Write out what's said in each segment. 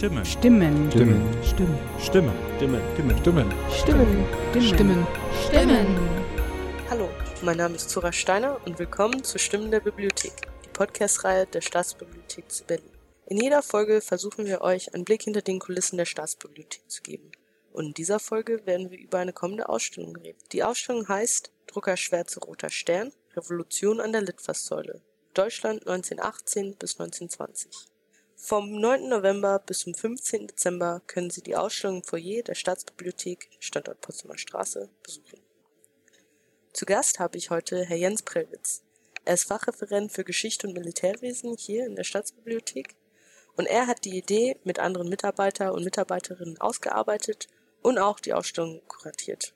Stimme. Stimmen. Stimmen. Stimmen. Stimme. Stimme. Stimme. Stimmen. Stimmen. Stimmen. Stimmen. Hallo, mein Name ist Zora Steiner und willkommen zu Stimmen der Bibliothek, die Podcast-Reihe der Staatsbibliothek zu Berlin. In jeder Folge versuchen wir euch einen Blick hinter den Kulissen der Staatsbibliothek zu geben. Und in dieser Folge werden wir über eine kommende Ausstellung reden. Die Ausstellung heißt Drucker Schwärze Roter Stern, Revolution an der Litfaßsäule. Deutschland 1918 bis 1920. Vom 9. November bis zum 15. Dezember können Sie die Ausstellung im Foyer der Staatsbibliothek, Standort Potsdamer Straße, besuchen. Zu Gast habe ich heute Herr Jens Prellwitz. Er ist Fachreferent für Geschichte und Militärwesen hier in der Staatsbibliothek und er hat die Idee mit anderen Mitarbeiter und Mitarbeiterinnen ausgearbeitet und auch die Ausstellung kuratiert.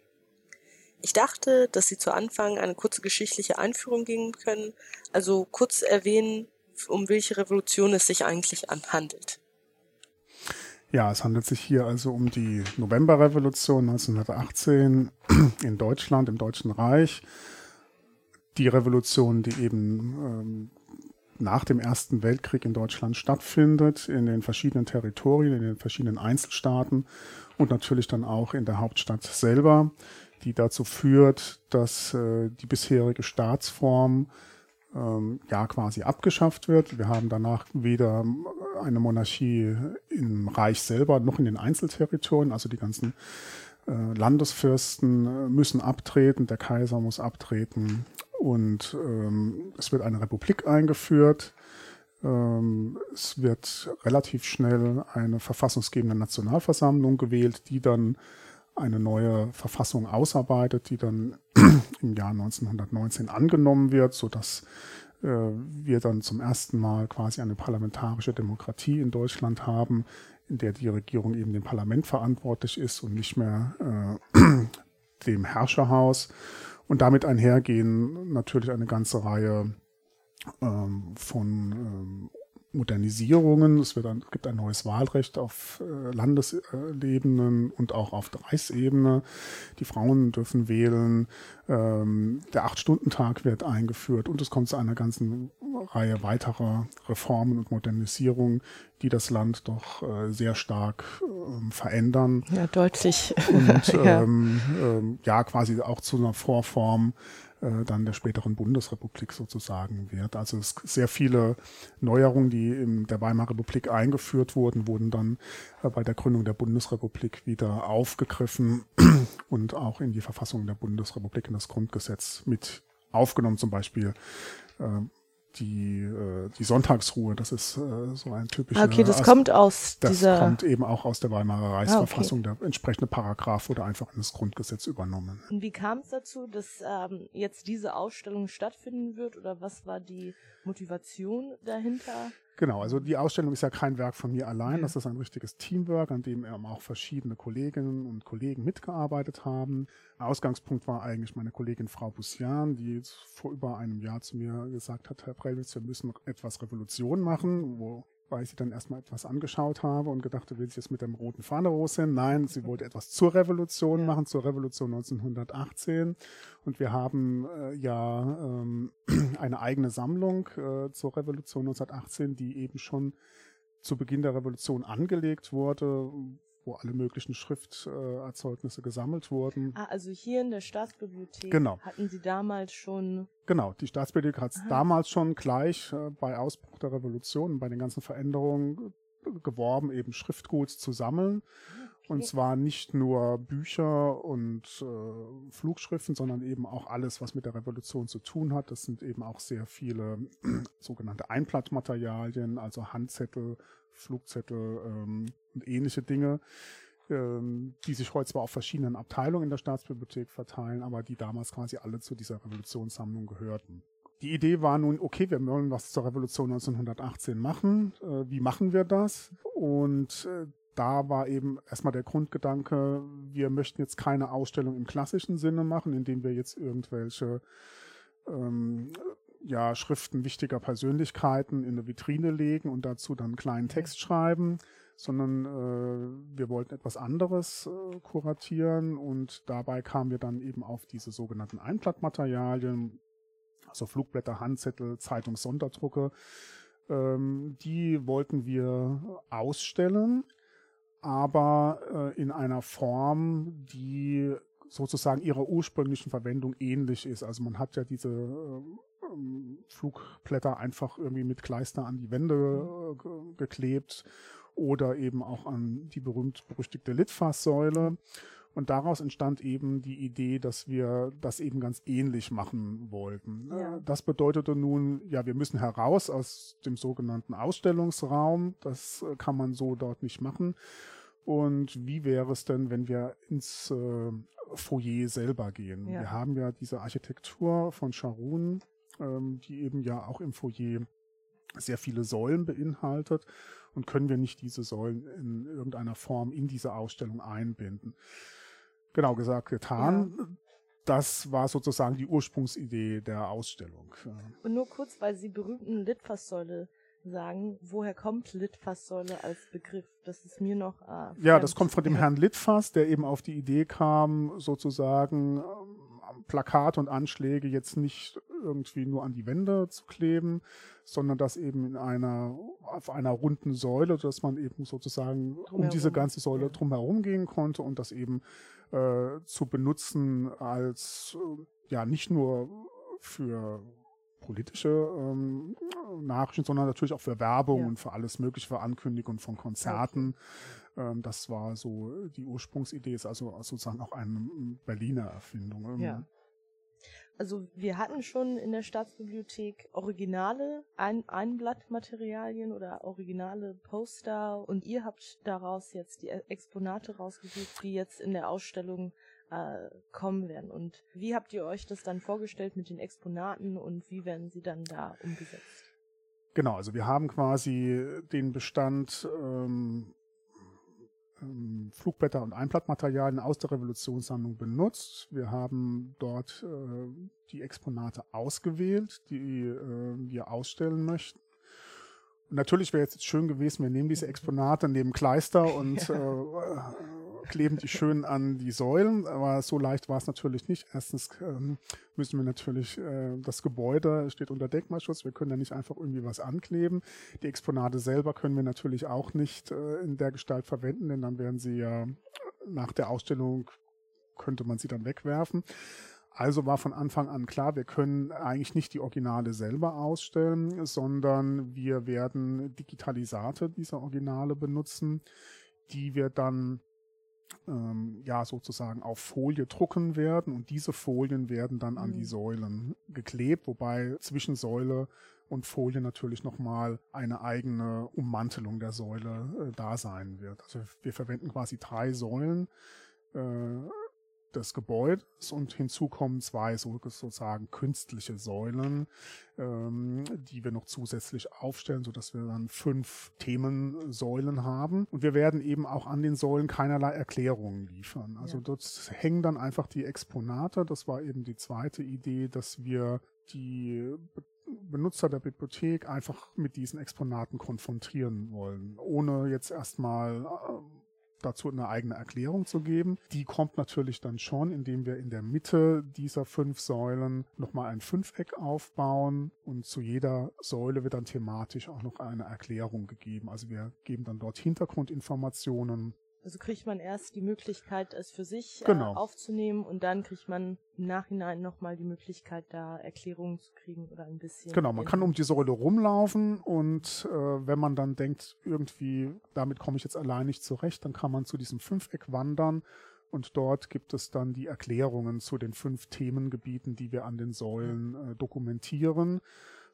Ich dachte, dass Sie zu Anfang eine kurze geschichtliche Einführung geben können, also kurz erwähnen, um welche Revolution es sich eigentlich handelt. Ja, es handelt sich hier also um die Novemberrevolution 1918 in Deutschland, im Deutschen Reich. Die Revolution, die eben ähm, nach dem Ersten Weltkrieg in Deutschland stattfindet, in den verschiedenen Territorien, in den verschiedenen Einzelstaaten und natürlich dann auch in der Hauptstadt selber die dazu führt, dass äh, die bisherige Staatsform ähm, ja quasi abgeschafft wird. Wir haben danach weder eine Monarchie im Reich selber noch in den Einzelterritorien, also die ganzen äh, Landesfürsten äh, müssen abtreten, der Kaiser muss abtreten und ähm, es wird eine Republik eingeführt. Ähm, es wird relativ schnell eine verfassungsgebende Nationalversammlung gewählt, die dann eine neue Verfassung ausarbeitet, die dann im Jahr 1919 angenommen wird, so dass äh, wir dann zum ersten Mal quasi eine parlamentarische Demokratie in Deutschland haben, in der die Regierung eben dem Parlament verantwortlich ist und nicht mehr äh, dem Herrscherhaus. Und damit einhergehen natürlich eine ganze Reihe ähm, von ähm, Modernisierungen. Es wird ein, gibt ein neues Wahlrecht auf äh, Landesebenen und auch auf Reichsebene. Die Frauen dürfen wählen. Ähm, der Acht-Stunden-Tag wird eingeführt und es kommt zu einer ganzen Reihe weiterer Reformen und Modernisierungen, die das Land doch äh, sehr stark äh, verändern. Ja, deutlich. Und ja. Ähm, ähm, ja, quasi auch zu einer Vorform äh, dann der späteren Bundesrepublik sozusagen wird. Also es sehr viele Neuerungen, die in der Weimarer Republik eingeführt wurden, wurden dann äh, bei der Gründung der Bundesrepublik wieder aufgegriffen und auch in die Verfassung der Bundesrepublik, in das Grundgesetz mit aufgenommen, zum Beispiel äh, die, äh, die Sonntagsruhe, das ist äh, so ein typischer. Ah, okay, das As kommt aus das dieser. Das kommt eben auch aus der Weimarer Reichsverfassung. Ah, okay. Der entsprechende Paragraph wurde einfach in das Grundgesetz übernommen. Und wie kam es dazu, dass ähm, jetzt diese Ausstellung stattfinden wird oder was war die Motivation dahinter? Genau, also die Ausstellung ist ja kein Werk von mir allein, das ist ein richtiges Teamwork, an dem eben auch verschiedene Kolleginnen und Kollegen mitgearbeitet haben. Ausgangspunkt war eigentlich meine Kollegin Frau Bussian, die vor über einem Jahr zu mir gesagt hat, Herr Prellwitz, wir müssen etwas Revolution machen, wo weil ich sie dann erstmal etwas angeschaut habe und gedacht, will sie jetzt mit dem roten Fahne sind. Nein, sie wollte etwas zur Revolution ja. machen, zur Revolution 1918. Und wir haben äh, ja ähm, eine eigene Sammlung äh, zur Revolution 1918, die eben schon zu Beginn der Revolution angelegt wurde, wo alle möglichen Schrifterzeugnisse gesammelt wurden. Ah, also hier in der Staatsbibliothek genau. hatten Sie damals schon. Genau, die Staatsbibliothek hat es damals schon gleich äh, bei Ausbruch der Revolution bei den ganzen Veränderungen geworben, eben Schriftgut zu sammeln. Okay. Und zwar nicht nur Bücher und äh, Flugschriften, sondern eben auch alles, was mit der Revolution zu tun hat. Das sind eben auch sehr viele sogenannte Einblattmaterialien, also Handzettel, Flugzettel ähm, und ähnliche Dinge, ähm, die sich heute zwar auf verschiedenen Abteilungen in der Staatsbibliothek verteilen, aber die damals quasi alle zu dieser Revolutionssammlung gehörten. Die Idee war nun, okay, wir wollen was zur Revolution 1918 machen. Äh, wie machen wir das? Und äh, da war eben erstmal der Grundgedanke, wir möchten jetzt keine Ausstellung im klassischen Sinne machen, indem wir jetzt irgendwelche ähm, ja, Schriften wichtiger Persönlichkeiten in eine Vitrine legen und dazu dann einen kleinen Text schreiben, sondern äh, wir wollten etwas anderes äh, kuratieren und dabei kamen wir dann eben auf diese sogenannten Einblattmaterialien, also Flugblätter, Handzettel, Zeitungssonderdrucke, Ähm, die wollten wir ausstellen, aber äh, in einer Form, die sozusagen ihrer ursprünglichen Verwendung ähnlich ist. Also man hat ja diese äh, ähm, Flugblätter einfach irgendwie mit Kleister an die Wände äh, geklebt oder eben auch an die berühmt-berüchtigte Litfaßsäule. Und daraus entstand eben die Idee, dass wir das eben ganz ähnlich machen wollten. Ja. Äh, Das bedeutete nun, ja, wir müssen heraus aus dem sogenannten Ausstellungsraum. Das äh, kann man so dort nicht machen. Und wie wäre es denn, wenn wir ins äh, Foyer selber gehen? Ja. Wir haben ja diese Architektur von Charun, ähm, die eben ja auch im Foyer sehr viele Säulen beinhaltet und können wir nicht diese Säulen in irgendeiner Form in diese Ausstellung einbinden. Genau gesagt, getan. Das war sozusagen die Ursprungsidee der Ausstellung. Und nur kurz, weil Sie berühmten Litfaßsäule sagen, woher kommt Litfaßsäule als Begriff? Das ist mir noch. Äh, Ja, das kommt von dem Herrn Litfaß, der eben auf die Idee kam, sozusagen Plakate und Anschläge jetzt nicht irgendwie nur an die Wände zu kleben, sondern das eben in einer, auf einer runden Säule, dass man eben sozusagen um Drumherum, diese ganze Säule drumherum gehen konnte und das eben äh, zu benutzen als, äh, ja, nicht nur für politische ähm, Nachrichten, sondern natürlich auch für Werbung Ja. und für alles mögliche, für Ankündigungen von Konzerten. Ähm, das war so die Ursprungsidee, ist also sozusagen auch eine Berliner Erfindung. Ähm, Ja. Also wir hatten schon in der Staatsbibliothek originale Ein Einblattmaterialien oder originale Poster und ihr habt daraus jetzt die Exponate rausgesucht, die jetzt in der Ausstellung äh, kommen werden. Und wie habt ihr euch das dann vorgestellt mit den Exponaten und wie werden sie dann da umgesetzt? Genau, also wir haben quasi den Bestand ähm, ähm, Flugblätter und Einblattmaterialien aus der Revolutionssammlung benutzt. Wir haben dort äh, die Exponate ausgewählt, die äh, wir ausstellen möchten. Und natürlich wäre es jetzt schön gewesen, wir nehmen diese Exponate, nehmen Kleister und äh, kleben die schön an die Säulen, aber so leicht war es natürlich nicht. Erstens ähm, müssen wir natürlich, äh, das Gebäude steht unter Denkmalschutz, wir können da nicht einfach irgendwie was ankleben. Die Exponate selber können wir natürlich auch nicht äh, in der Gestalt verwenden, denn dann werden sie ja nach der Ausstellung, könnte man sie dann wegwerfen. Also war von Anfang an klar, wir können eigentlich nicht die Originale selber ausstellen, sondern wir werden Digitalisate dieser Originale benutzen, die wir dann ähm, ja sozusagen auf Folie drucken werden und diese Folien werden dann an Mhm. die Säulen geklebt, wobei zwischen Säule und Folie natürlich nochmal eine eigene Ummantelung der Säule äh, da sein wird. Also wir verwenden quasi drei Säulen äh, des Gebäudes und hinzu kommen zwei so, sozusagen künstliche Säulen, ähm, die wir noch zusätzlich aufstellen, so dass wir dann fünf Themensäulen haben. Und wir werden eben auch an den Säulen keinerlei Erklärungen liefern. Also Ja. dort hängen dann einfach die Exponate. Das war eben die zweite Idee, dass wir die Be- Benutzer der Bibliothek einfach mit diesen Exponaten konfrontieren wollen, ohne jetzt erstmal äh, dazu eine eigene Erklärung zu geben. Die kommt natürlich dann schon, indem wir in der Mitte dieser fünf Säulen nochmal ein Fünfeck aufbauen und zu jeder Säule wird dann thematisch auch noch eine Erklärung gegeben. Also wir geben dann dort Hintergrundinformationen. Also kriegt man erst die Möglichkeit, es für sich Genau. äh, aufzunehmen und dann kriegt man im Nachhinein nochmal die Möglichkeit, da Erklärungen zu kriegen oder ein bisschen. Genau, man kann um die Säule rumlaufen und äh, wenn man dann denkt, irgendwie, damit komme ich jetzt allein nicht zurecht, dann kann man zu diesem Fünfeck wandern und dort gibt es dann die Erklärungen zu den fünf Themengebieten, die wir an den Säulen äh, dokumentieren,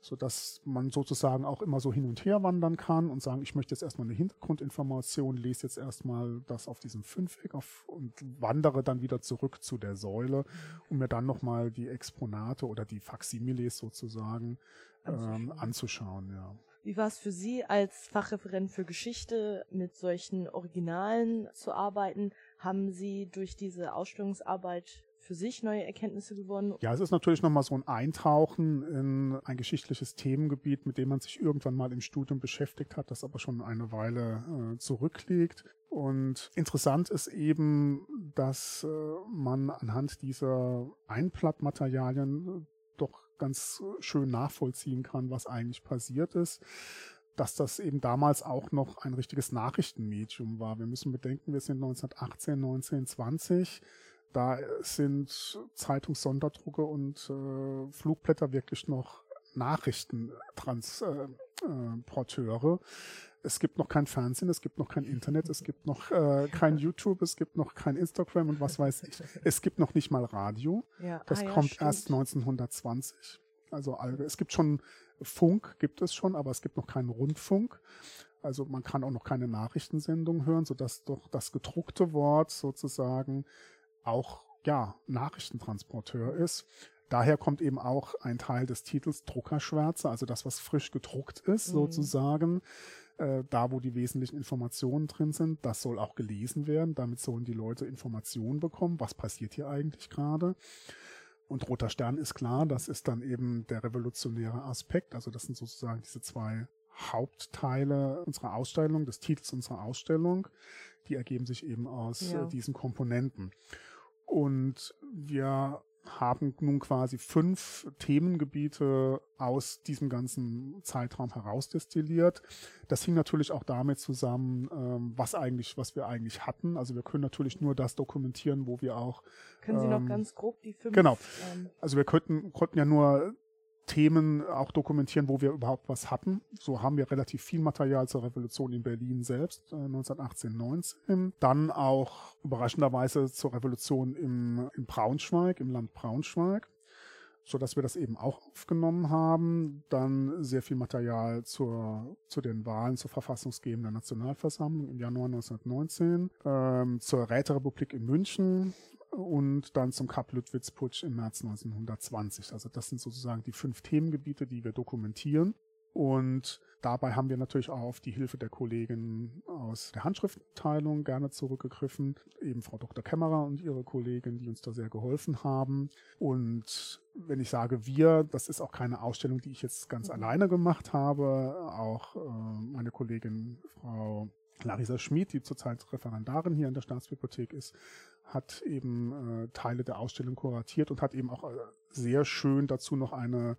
so dass man sozusagen auch immer so hin und her wandern kann und sagen, ich möchte jetzt erstmal eine Hintergrundinformation, lese jetzt erstmal das auf diesem Fünfeck auf und wandere dann wieder zurück zu der Säule, um mir dann nochmal die Exponate oder die Faximiles sozusagen ähm, Anzuschauen. anzuschauen, ja. Wie war es für Sie als Fachreferent für Geschichte mit solchen Originalen zu arbeiten? Haben Sie durch diese Ausstellungsarbeit für sich neue Erkenntnisse gewonnen? Ja, es ist natürlich nochmal so ein Eintauchen in ein geschichtliches Themengebiet, mit dem man sich irgendwann mal im Studium beschäftigt hat, das aber schon eine Weile äh, zurückliegt. Und interessant ist eben, dass äh, man anhand dieser Einblattmaterialien äh, doch ganz schön nachvollziehen kann, was eigentlich passiert ist dass das eben damals auch noch ein richtiges Nachrichtenmedium war. Wir müssen bedenken, wir sind 1918, 1920. Da sind Zeitungssonderdrucke und äh, Flugblätter wirklich noch Nachrichtentransporteure. Äh, es gibt noch kein Fernsehen, es gibt noch kein Internet, es gibt noch äh, kein YouTube, es gibt noch kein Instagram und was weiß ich. Es gibt noch nicht mal Radio. Ja. Das ah, kommt ja, erst 1920. Also es gibt schon Funk, gibt es schon, aber es gibt noch keinen Rundfunk. Also man kann auch noch keine Nachrichtensendung hören, sodass doch das gedruckte Wort sozusagen auch ja Nachrichtentransporteur ist. Daher kommt eben auch ein Teil des Titels Druckerschwärze, also das, was frisch gedruckt ist, mhm. sozusagen. Äh, da, wo die wesentlichen Informationen drin sind, das soll auch gelesen werden. Damit sollen die Leute Informationen bekommen. Was passiert hier eigentlich gerade? Und Roter Stern ist klar, das ist dann eben der revolutionäre Aspekt. Also das sind sozusagen diese zwei Hauptteile unserer Ausstellung, des Titels unserer Ausstellung. Die ergeben sich eben aus ja. diesen Komponenten. Und wir haben nun quasi fünf Themengebiete aus diesem ganzen Zeitraum herausdestilliert. Das hing natürlich auch damit zusammen, ähm, was eigentlich, was wir eigentlich hatten. Also wir können natürlich nur das dokumentieren, wo wir auch. Können Sie noch ähm, ganz grob die fünf? Genau. Ähm, also wir könnten, konnten ja nur Themen auch dokumentieren, wo wir überhaupt was hatten. So haben wir relativ viel Material zur Revolution in Berlin selbst, äh, 1918, 19. Dann auch überraschenderweise zur Revolution im, in Braunschweig, im Land Braunschweig so dass wir das eben auch aufgenommen haben. Dann sehr viel Material zur, zu den Wahlen zur verfassungsgebenden Nationalversammlung im Januar 1919, ähm, zur Räterepublik in München und dann zum Kap-Lüttwitz-Putsch im März 1920. Also das sind sozusagen die fünf Themengebiete, die wir dokumentieren. Und dabei haben wir natürlich auch auf die Hilfe der Kollegin aus der Handschriftenabteilung gerne zurückgegriffen. Eben Frau Dr. Kämmerer und ihre Kollegin, die uns da sehr geholfen haben. Und wenn ich sage wir, das ist auch keine Ausstellung, die ich jetzt ganz mhm. alleine gemacht habe. Auch äh, meine Kollegin Frau Larisa Schmid, die zurzeit Referendarin hier in der Staatsbibliothek ist, hat eben äh, Teile der Ausstellung kuratiert und hat eben auch äh, sehr schön dazu noch eine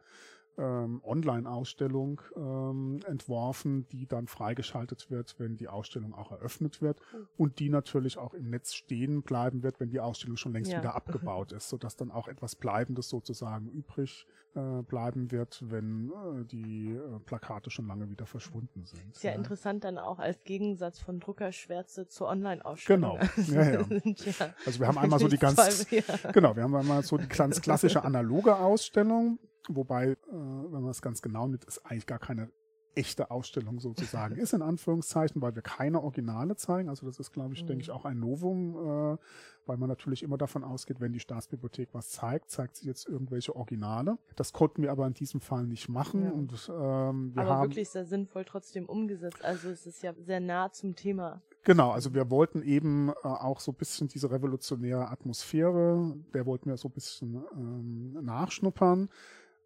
ähm, Online-Ausstellung ähm, entworfen, die dann freigeschaltet wird, wenn die Ausstellung auch eröffnet wird hm. und die natürlich auch im Netz stehen bleiben wird, wenn die Ausstellung schon längst ja. wieder abgebaut ist, sodass dann auch etwas Bleibendes sozusagen übrig äh, bleiben wird, wenn äh, die äh, Plakate schon lange wieder verschwunden sind. Ist ja, ja, interessant dann auch als Gegensatz von Druckerschwärze zur Online-Ausstellung. Genau. Ja, ja. ja. Also wir haben einmal so die ganz, zwei, genau, wir haben einmal so die ganz klassische analoge Ausstellung, Wobei, äh, wenn man es ganz genau nimmt, ist eigentlich gar keine echte Ausstellung sozusagen ist, in Anführungszeichen, weil wir keine Originale zeigen. Also das ist, glaube ich, mhm. denke ich, auch ein Novum, äh, weil man natürlich immer davon ausgeht, wenn die Staatsbibliothek was zeigt, zeigt sie jetzt irgendwelche Originale. Das konnten wir aber in diesem Fall nicht machen. Ja. Und, ähm, wir aber haben, wirklich sehr sinnvoll trotzdem umgesetzt. Also es ist ja sehr nah zum Thema. Genau, also wir wollten eben äh, auch so ein bisschen diese revolutionäre Atmosphäre, der wollten wir so ein bisschen ähm, nachschnuppern.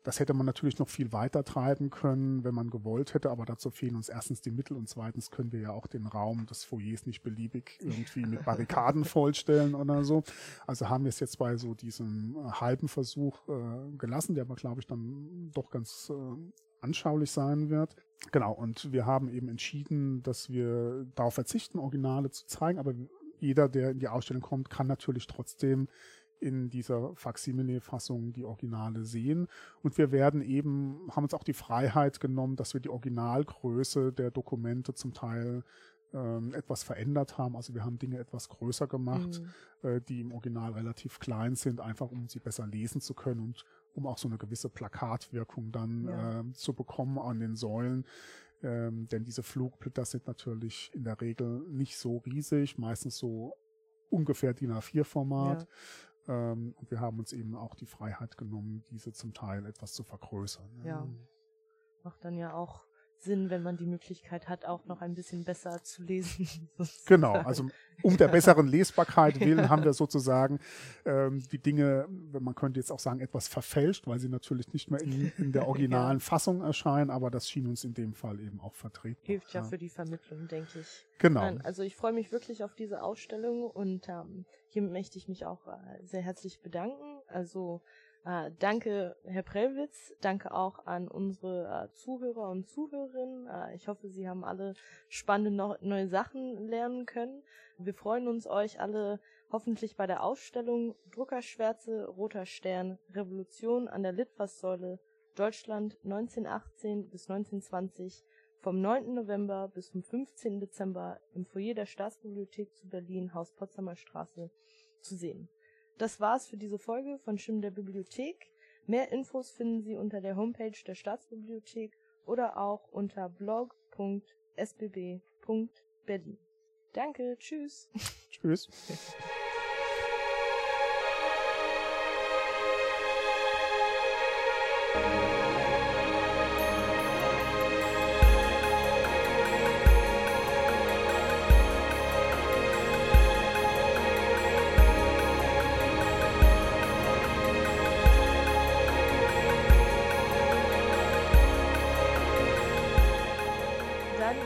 Das hätte man natürlich noch viel weiter treiben können, wenn man gewollt hätte, aber dazu fehlen uns erstens die Mittel und zweitens können wir ja auch den Raum des Foyers nicht beliebig irgendwie mit Barrikaden vollstellen oder so. Also haben wir es jetzt bei so diesem äh, halben Versuch äh, gelassen, der aber, glaube ich, dann doch ganz äh, anschaulich sein wird. Genau, und wir haben eben entschieden, dass wir darauf verzichten, Originale zu zeigen, aber jeder, der in die Ausstellung kommt, kann natürlich trotzdem in dieser Faksimile-Fassung die Originale sehen. Und wir werden eben, haben uns auch die Freiheit genommen, dass wir die Originalgröße der Dokumente zum Teil ähm, etwas verändert haben. Also wir haben Dinge etwas größer gemacht, mhm. äh, die im Original relativ klein sind, einfach um sie besser lesen zu können und um auch so eine gewisse Plakatwirkung dann ja. äh, zu bekommen an den Säulen. Ähm, denn diese Flugblätter sind natürlich in der Regel nicht so riesig, meistens so ungefähr DIN A4-Format. Ähm, und wir haben uns eben auch die Freiheit genommen, diese zum Teil etwas zu vergrößern. Ja. Macht dann ja auch Sinn, wenn man die Möglichkeit hat, auch noch ein bisschen besser zu lesen. Genau, also um der besseren Lesbarkeit willen haben wir sozusagen ähm, die Dinge, man könnte jetzt auch sagen, etwas verfälscht, weil sie natürlich nicht mehr in, in der originalen ja. Fassung erscheinen, aber das schien uns in dem Fall eben auch vertreten. Hilft ja, ja, für die Vermittlung, denke ich. Genau. Nein, also ich freue mich wirklich auf diese Ausstellung und ähm, hiermit möchte ich mich auch äh, sehr herzlich bedanken. Also Äh, danke, Herr Prellwitz. Danke auch an unsere äh, Zuhörer und Zuhörerinnen. Äh, ich hoffe, Sie haben alle spannende no neue Sachen lernen können. Wir freuen uns, euch alle hoffentlich bei der Ausstellung Druckerschwärze, Roter Stern, Revolution an der Litfaßsäule Deutschland 1918 bis 1920 vom 9. November bis zum 15. Dezember im Foyer der Staatsbibliothek zu Berlin, Haus Potsdamer Straße, zu sehen. Das war's für diese Folge von Stimmen der Bibliothek. Mehr Infos finden Sie unter der Homepage der Staatsbibliothek oder auch unter blog.sbb.berlin. Danke, tschüss. Tschüss.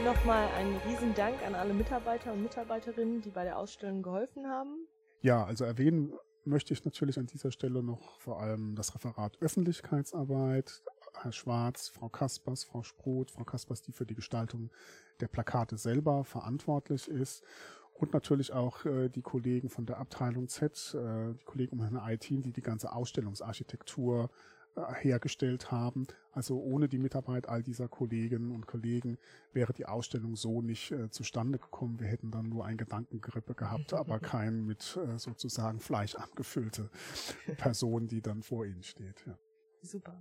nochmal einen riesen Dank an alle Mitarbeiter und Mitarbeiterinnen, die bei der Ausstellung geholfen haben. Ja, also erwähnen möchte ich natürlich an dieser Stelle noch vor allem das Referat Öffentlichkeitsarbeit, Herr Schwarz, Frau Kaspers, Frau Sproth, Frau Kaspers, die für die Gestaltung der Plakate selber verantwortlich ist und natürlich auch äh, die Kollegen von der Abteilung Z, äh, die Kollegen um Herrn IT, die die ganze Ausstellungsarchitektur hergestellt haben. Also ohne die Mitarbeit all dieser Kolleginnen und Kollegen wäre die Ausstellung so nicht äh, zustande gekommen. Wir hätten dann nur ein Gedankengrippe gehabt, aber kein mit äh, sozusagen Fleisch angefüllte Person, die dann vor Ihnen steht. Ja. Super.